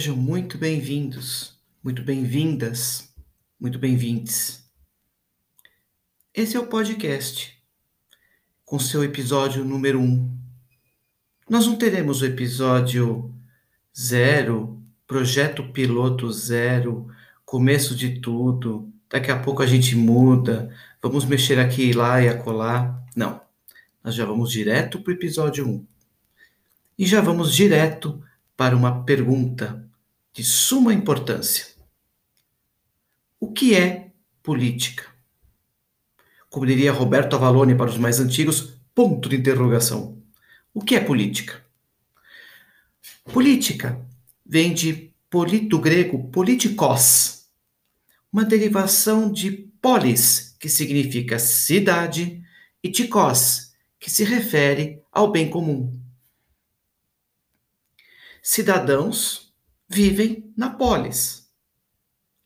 Sejam muito bem-vindos, muito bem-vindas, muito bem-vindes. Esse é o podcast, com seu episódio número 1. Um. Nós não teremos o episódio zero, projeto piloto zero, começo de tudo, daqui a pouco a gente muda, vamos mexer aqui e lá e acolá. Não, nós já vamos direto para o episódio 1. Um. E já vamos direto para uma pergunta de suma importância: O que é política? Como diria Roberto Avalone para os mais antigos, ponto de interrogação. O que é política? Política vem de do grego politikos, uma derivação de polis, que significa cidade, e tikos, que se refere ao bem comum cidadãos vivem na polis.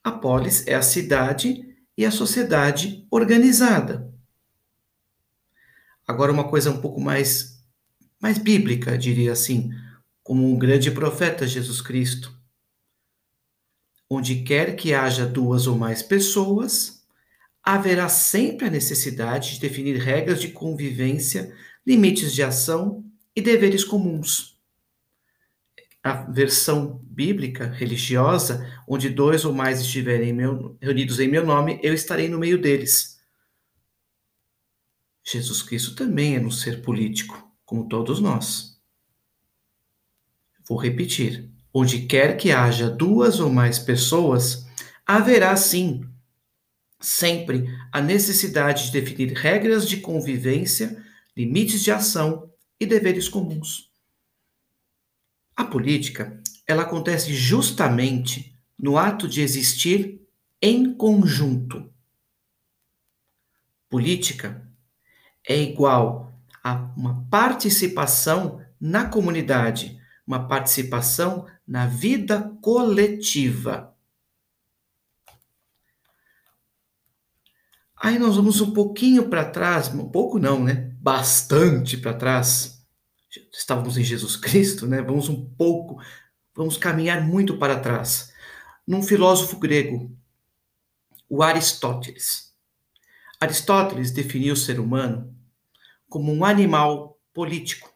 A polis é a cidade e a sociedade organizada. Agora, uma coisa um pouco mais, mais bíblica, diria assim, como um grande profeta Jesus Cristo. Onde quer que haja duas ou mais pessoas, haverá sempre a necessidade de definir regras de convivência, limites de ação e deveres comuns a versão bíblica, religiosa, onde dois ou mais estiverem meu, reunidos em meu nome, eu estarei no meio deles. Jesus Cristo também é um ser político, como todos nós. Vou repetir: onde quer que haja duas ou mais pessoas, haverá sim, sempre, a necessidade de definir regras de convivência, limites de ação e deveres comuns. A política, ela acontece justamente no ato de existir em conjunto. Política é igual a uma participação na comunidade, uma participação na vida coletiva. Aí nós vamos um pouquinho para trás, um pouco não, né? Bastante para trás estávamos em Jesus Cristo, né? Vamos um pouco, vamos caminhar muito para trás. Num filósofo grego, o Aristóteles. Aristóteles definiu o ser humano como um animal político.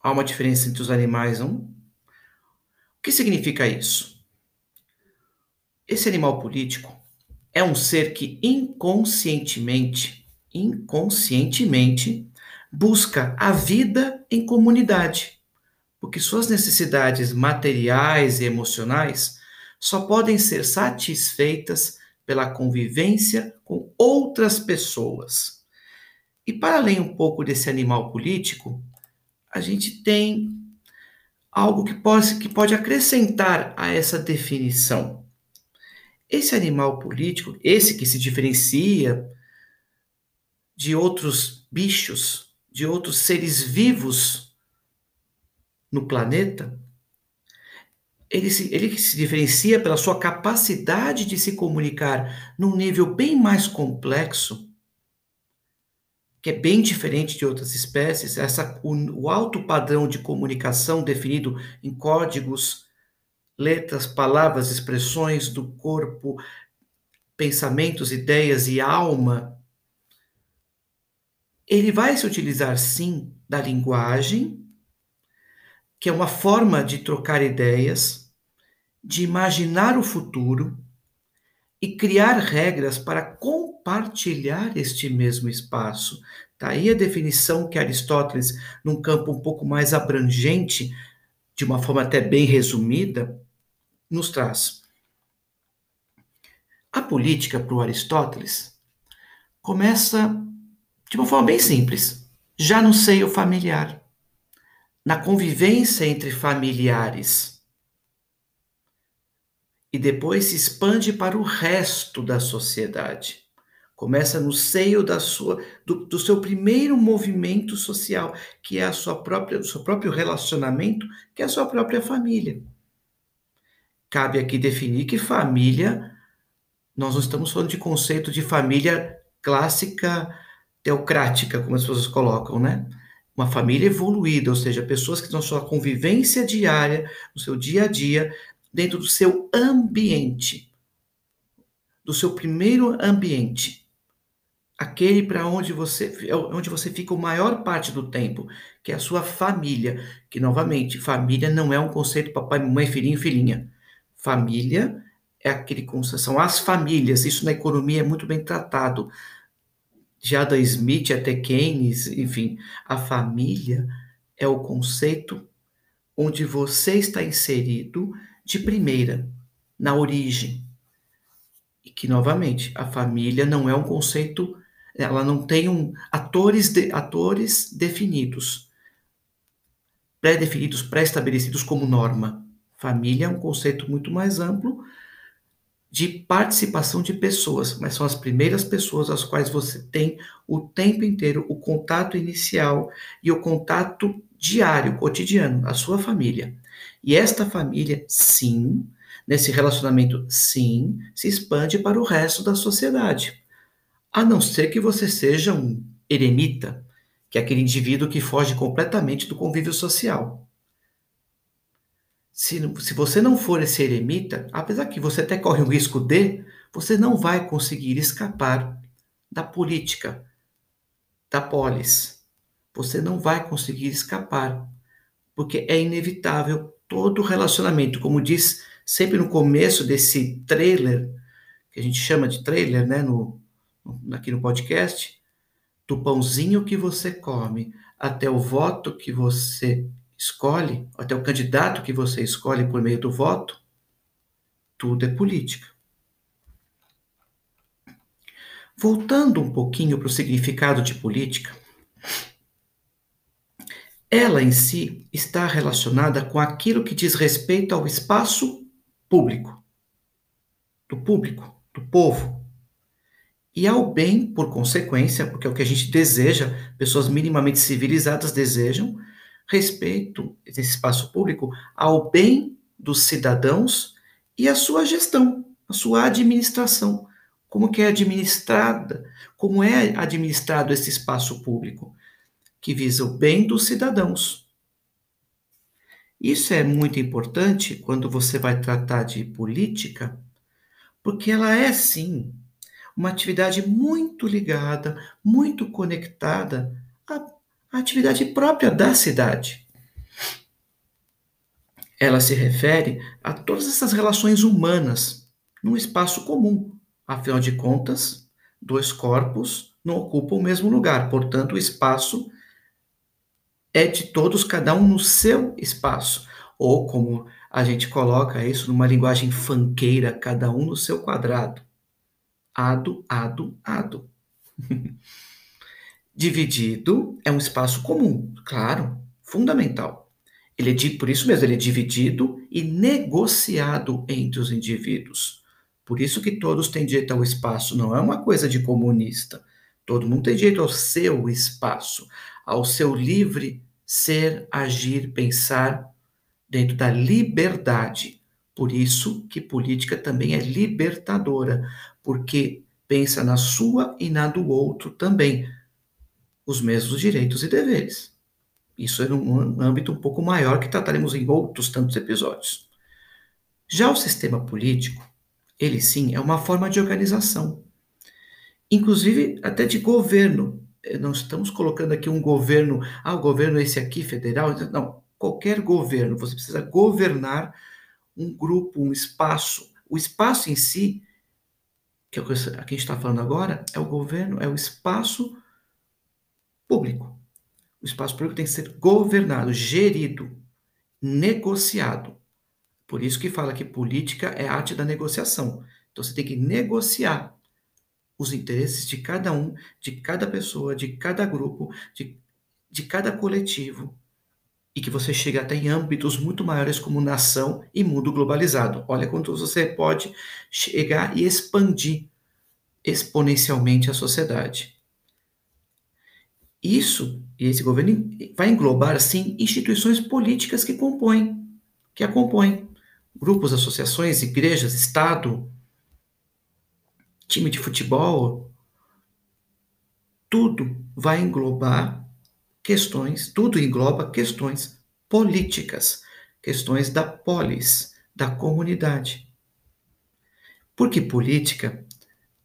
Há uma diferença entre os animais, não? O que significa isso? Esse animal político é um ser que inconscientemente, inconscientemente busca a vida em comunidade, porque suas necessidades materiais e emocionais só podem ser satisfeitas pela convivência com outras pessoas. E para além um pouco desse animal político, a gente tem algo que pode, que pode acrescentar a essa definição. Esse animal político, esse que se diferencia de outros bichos, de outros seres vivos no planeta, ele se, ele se diferencia pela sua capacidade de se comunicar num nível bem mais complexo, que é bem diferente de outras espécies. Essa, o, o alto padrão de comunicação definido em códigos, letras, palavras, expressões do corpo, pensamentos, ideias e alma ele vai se utilizar sim da linguagem, que é uma forma de trocar ideias, de imaginar o futuro e criar regras para compartilhar este mesmo espaço. Tá aí a definição que Aristóteles, num campo um pouco mais abrangente, de uma forma até bem resumida, nos traz. A política para o Aristóteles começa de uma forma bem simples, já no seio familiar, na convivência entre familiares. E depois se expande para o resto da sociedade. Começa no seio da sua, do, do, seu primeiro movimento social, que é a sua própria, o seu próprio relacionamento, que é a sua própria família. Cabe aqui definir que família nós não estamos falando de conceito de família clássica teocrática, como as pessoas colocam, né? Uma família evoluída, ou seja, pessoas que estão sua convivência diária, no seu dia a dia, dentro do seu ambiente, do seu primeiro ambiente, aquele para onde você onde você fica a maior parte do tempo, que é a sua família, que novamente, família não é um conceito papai, mamãe, filhinho, filhinha. Família é aquele são as famílias. Isso na economia é muito bem tratado. De Adam Smith até Keynes, enfim, a família é o conceito onde você está inserido de primeira, na origem. E que, novamente, a família não é um conceito, ela não tem um, atores, de, atores definidos, pré-definidos, pré-estabelecidos como norma. Família é um conceito muito mais amplo, de participação de pessoas, mas são as primeiras pessoas às quais você tem o tempo inteiro o contato inicial e o contato diário, cotidiano, a sua família. E esta família, sim, nesse relacionamento, sim, se expande para o resto da sociedade. A não ser que você seja um eremita, que é aquele indivíduo que foge completamente do convívio social se, se você não for esse eremita, apesar que você até corre o risco de, você não vai conseguir escapar da política, da polis. Você não vai conseguir escapar, porque é inevitável todo relacionamento, como diz sempre no começo desse trailer, que a gente chama de trailer, né, no, aqui no podcast, do pãozinho que você come até o voto que você escolhe, até o candidato que você escolhe por meio do voto, tudo é política. Voltando um pouquinho para o significado de política, ela em si está relacionada com aquilo que diz respeito ao espaço público, do público, do povo, e ao bem, por consequência, porque é o que a gente deseja, pessoas minimamente civilizadas desejam, respeito desse espaço público ao bem dos cidadãos e a sua gestão, a sua administração. Como que é administrada, como é administrado esse espaço público que visa o bem dos cidadãos. Isso é muito importante quando você vai tratar de política, porque ela é sim uma atividade muito ligada, muito conectada a a atividade própria da cidade. Ela se refere a todas essas relações humanas num espaço comum. Afinal de contas, dois corpos não ocupam o mesmo lugar, portanto, o espaço é de todos, cada um no seu espaço. Ou como a gente coloca isso numa linguagem fanqueira, cada um no seu quadrado. Ado, ado, ado. Dividido é um espaço comum, claro, fundamental. Ele é, por isso mesmo, ele é dividido e negociado entre os indivíduos. Por isso que todos têm direito ao espaço, não é uma coisa de comunista. Todo mundo tem direito ao seu espaço, ao seu livre ser, agir, pensar dentro da liberdade. Por isso que política também é libertadora, porque pensa na sua e na do outro também os mesmos direitos e deveres. Isso é um âmbito um pouco maior que trataremos em outros tantos episódios. Já o sistema político, ele sim é uma forma de organização, inclusive até de governo. Eh, não estamos colocando aqui um governo, ah, o governo é esse aqui, federal. Não, qualquer governo, você precisa governar um grupo, um espaço. O espaço em si, que é o que a gente está falando agora, é o governo, é o espaço público. O espaço público tem que ser governado, gerido, negociado. Por isso que fala que política é arte da negociação. Então você tem que negociar os interesses de cada um, de cada pessoa, de cada grupo, de, de cada coletivo, e que você chega até em âmbitos muito maiores como nação e mundo globalizado. Olha quanto você pode chegar e expandir exponencialmente a sociedade. Isso, e esse governo vai englobar, sim, instituições políticas que compõem, que a compõem. Grupos, associações, igrejas, Estado, time de futebol, tudo vai englobar questões, tudo engloba questões políticas, questões da polis, da comunidade. Porque política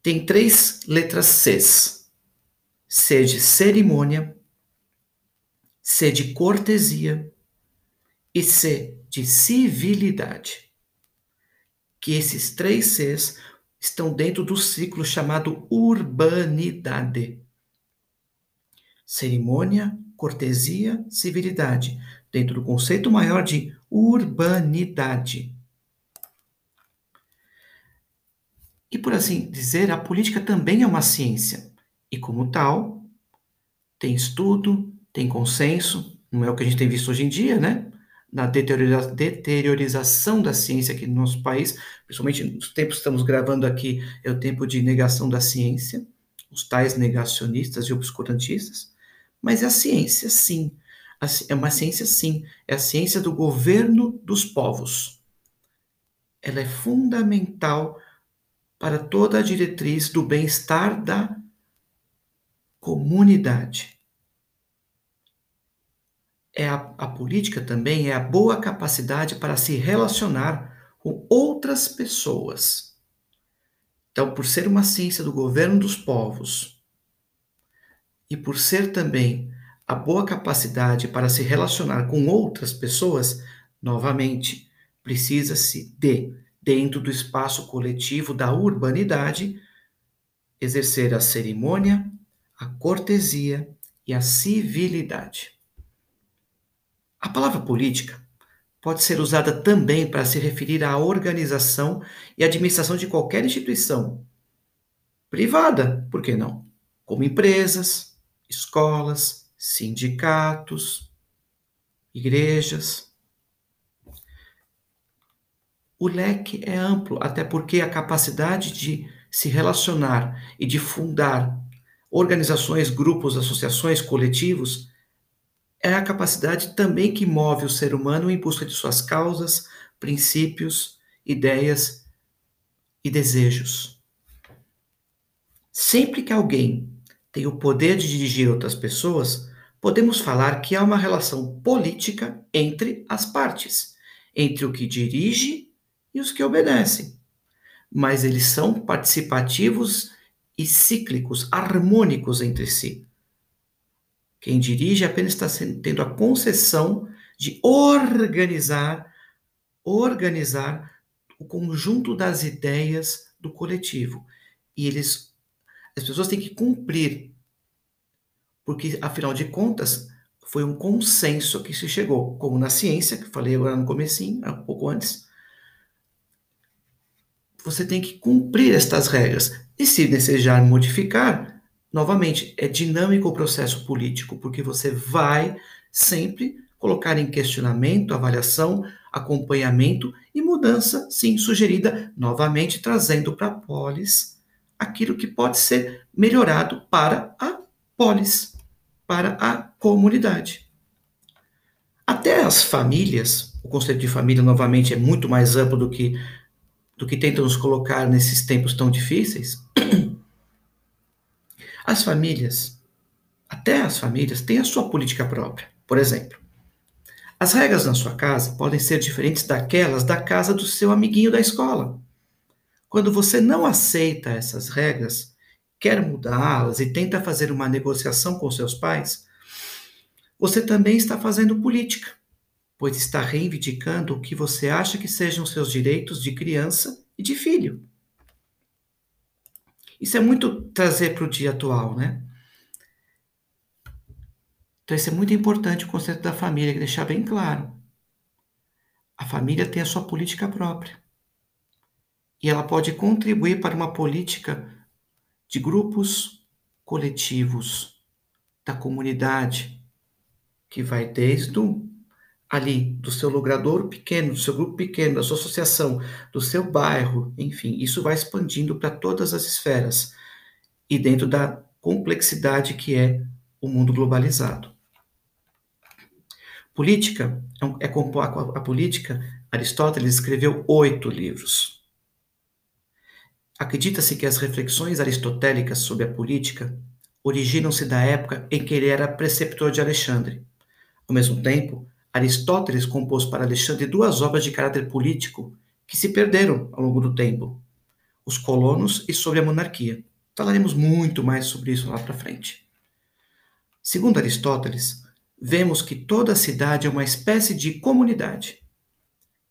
tem três letras Cs. C de cerimônia, C de cortesia e C de civilidade. Que esses três Cs estão dentro do ciclo chamado urbanidade. Cerimônia, cortesia, civilidade, dentro do conceito maior de urbanidade. E por assim dizer, a política também é uma ciência, e como tal, tem estudo, tem consenso, não é o que a gente tem visto hoje em dia, né? Na deteriorização da ciência aqui no nosso país, principalmente nos tempos que estamos gravando aqui, é o tempo de negação da ciência, os tais negacionistas e obscurantistas. Mas é a ciência, sim. É uma ciência, sim. É a ciência do governo dos povos. Ela é fundamental para toda a diretriz do bem-estar da comunidade. É a, a política também é a boa capacidade para se relacionar com outras pessoas. Então, por ser uma ciência do governo dos povos, e por ser também a boa capacidade para se relacionar com outras pessoas, novamente, precisa-se de, dentro do espaço coletivo da urbanidade, exercer a cerimônia, a cortesia e a civilidade. A palavra política pode ser usada também para se referir à organização e administração de qualquer instituição privada, por que não? Como empresas, escolas, sindicatos, igrejas. O leque é amplo, até porque a capacidade de se relacionar e de fundar organizações, grupos, associações, coletivos é a capacidade também que move o ser humano em busca de suas causas, princípios, ideias e desejos. Sempre que alguém tem o poder de dirigir outras pessoas, podemos falar que há uma relação política entre as partes, entre o que dirige e os que obedecem. Mas eles são participativos e cíclicos, harmônicos entre si. Quem dirige apenas está tendo a concessão de organizar, organizar o conjunto das ideias do coletivo. E eles as pessoas têm que cumprir, porque afinal de contas foi um consenso que se chegou, como na ciência, que falei agora no comecinho, um pouco antes. Você tem que cumprir estas regras. E se desejar modificar, novamente, é dinâmico o processo político, porque você vai sempre colocar em questionamento, avaliação, acompanhamento e mudança, sim, sugerida, novamente trazendo para a polis aquilo que pode ser melhorado para a polis, para a comunidade. Até as famílias, o conceito de família novamente é muito mais amplo do que do que tentam nos colocar nesses tempos tão difíceis. As famílias, até as famílias, têm a sua política própria. Por exemplo, as regras na sua casa podem ser diferentes daquelas da casa do seu amiguinho da escola. Quando você não aceita essas regras, quer mudá-las e tenta fazer uma negociação com seus pais, você também está fazendo política. Pois está reivindicando o que você acha que sejam seus direitos de criança e de filho. Isso é muito trazer para o dia atual, né? Então, isso é muito importante o conceito da família, deixar bem claro. A família tem a sua política própria. E ela pode contribuir para uma política de grupos coletivos, da comunidade, que vai desde o, ali, do seu logrador pequeno, do seu grupo pequeno, da sua associação, do seu bairro, enfim, isso vai expandindo para todas as esferas e dentro da complexidade que é o mundo globalizado. Política é, é a política. Aristóteles escreveu oito livros. Acredita-se que as reflexões aristotélicas sobre a política originam-se da época em que ele era preceptor de Alexandre. Ao mesmo tempo, Aristóteles compôs para Alexandre duas obras de caráter político que se perderam ao longo do tempo: Os Colonos e Sobre a Monarquia. Falaremos muito mais sobre isso lá para frente. Segundo Aristóteles, vemos que toda cidade é uma espécie de comunidade.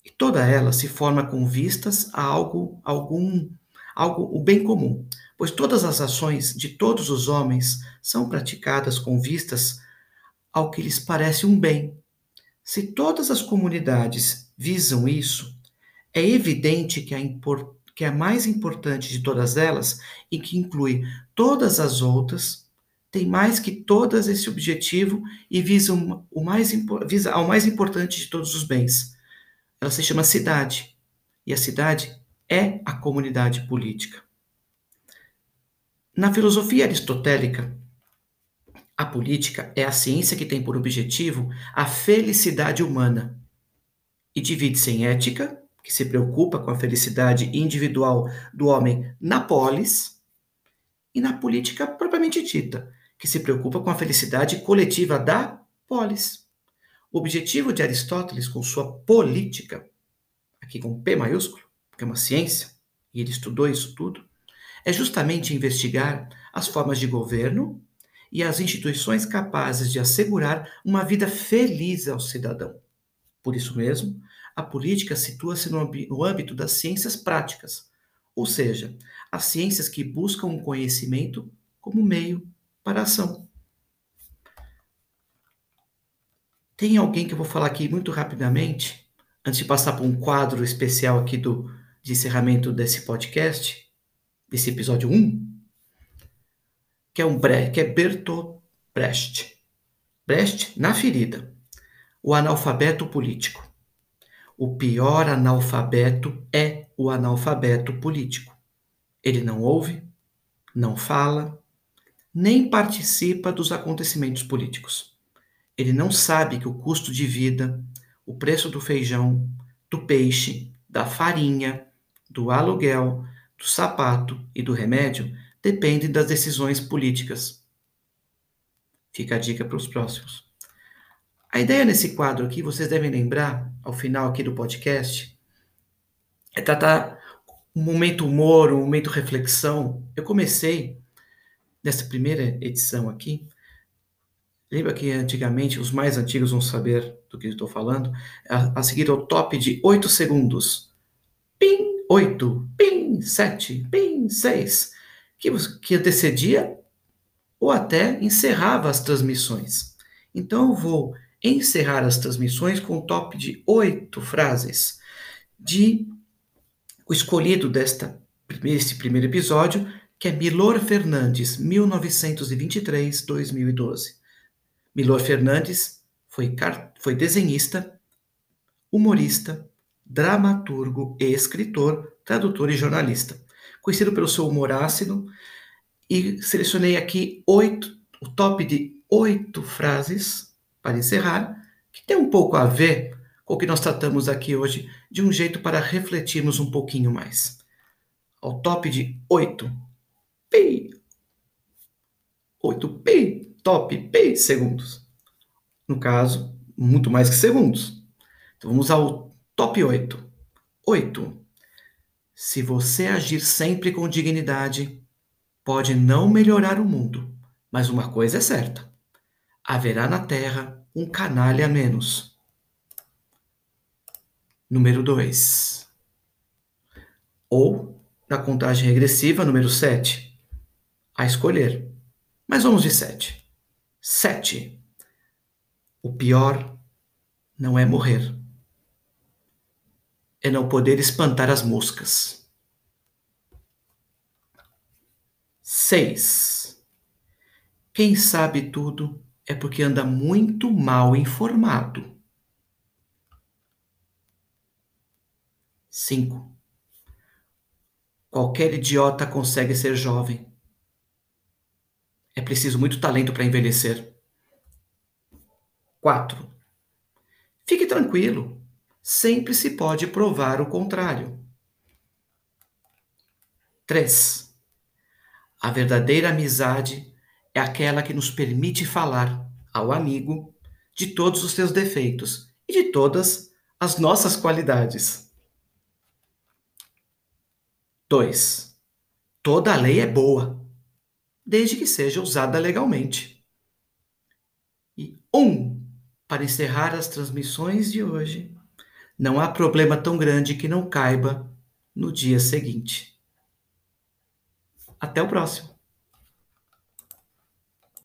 E toda ela se forma com vistas a algo, algum, algo, o bem comum, pois todas as ações de todos os homens são praticadas com vistas ao que lhes parece um bem. Se todas as comunidades visam isso, é evidente que a, que a mais importante de todas elas, e que inclui todas as outras, tem mais que todas esse objetivo e visa, o mais, visa ao mais importante de todos os bens. Ela se chama cidade. E a cidade é a comunidade política. Na filosofia aristotélica, a política é a ciência que tem por objetivo a felicidade humana e divide-se em ética, que se preocupa com a felicidade individual do homem na polis, e na política propriamente dita, que se preocupa com a felicidade coletiva da polis. O objetivo de Aristóteles com sua política, aqui com P maiúsculo, que é uma ciência, e ele estudou isso tudo, é justamente investigar as formas de governo e as instituições capazes de assegurar uma vida feliz ao cidadão. Por isso mesmo, a política situa-se no, âmbito das ciências práticas, ou seja, as ciências que buscam o conhecimento como meio para a ação. Tem alguém que eu vou falar aqui muito rapidamente, antes de passar para um quadro especial aqui do, de encerramento desse podcast, desse episódio 1, que é um Bre que é Bertolt Brecht. Brecht na ferida. O analfabeto político. O pior analfabeto é o analfabeto político. Ele não ouve, não fala, nem participa dos acontecimentos políticos. Ele não sabe que o custo de vida, o preço do feijão, do peixe, da farinha, do aluguel, do sapato e do remédio dependem das decisões políticas. Fica a dica para os próximos. A ideia nesse quadro aqui, vocês devem lembrar, ao final aqui do podcast, é tratar um momento humor, um momento reflexão. Eu comecei nessa primeira edição aqui, lembra que antigamente, os mais antigos vão saber do que estou falando, a, a seguir o top de 8 segundos. Pim, 8, pim, 7, pim, 6, que, que antecedia ou até encerrava as transmissões. Então eu vou encerrar as transmissões com um top de oito frases de o escolhido desta esse primeiro episódio que é Milor Fernandes, 1923-2012. Milor Fernandes foi, foi desenhista, humorista, dramaturgo e escritor, tradutor e jornalista. Conhecido pelo seu humor ácido, e selecionei aqui oito, o top de oito frases para encerrar, que tem um pouco a ver com o que nós tratamos aqui hoje, de um jeito para refletirmos um pouquinho mais. Ao top de oito pi. 8 pi, top pi segundos. No caso, muito mais que segundos. Então vamos ao top 8. 8. Se você agir sempre com dignidade, pode não melhorar o mundo, mas uma coisa é certa: haverá na Terra um canalha menos. número 2. Ou, na contagem regressiva, número 7. A escolher. Mas vamos de 7. 7. O pior não é morrer, é não poder espantar as moscas. 6. Quem sabe tudo é porque anda muito mal informado. 5. Qualquer idiota consegue ser jovem. É preciso muito talento para envelhecer. 4. Fique tranquilo, sempre se pode provar o contrário. 3. A verdadeira amizade é aquela que nos permite falar ao amigo de todos os seus defeitos e de todas as nossas qualidades. 2. Toda lei é boa, desde que seja usada legalmente. E 1. Um, para encerrar as transmissões de hoje, não há problema tão grande que não caiba no dia seguinte. Até o próximo!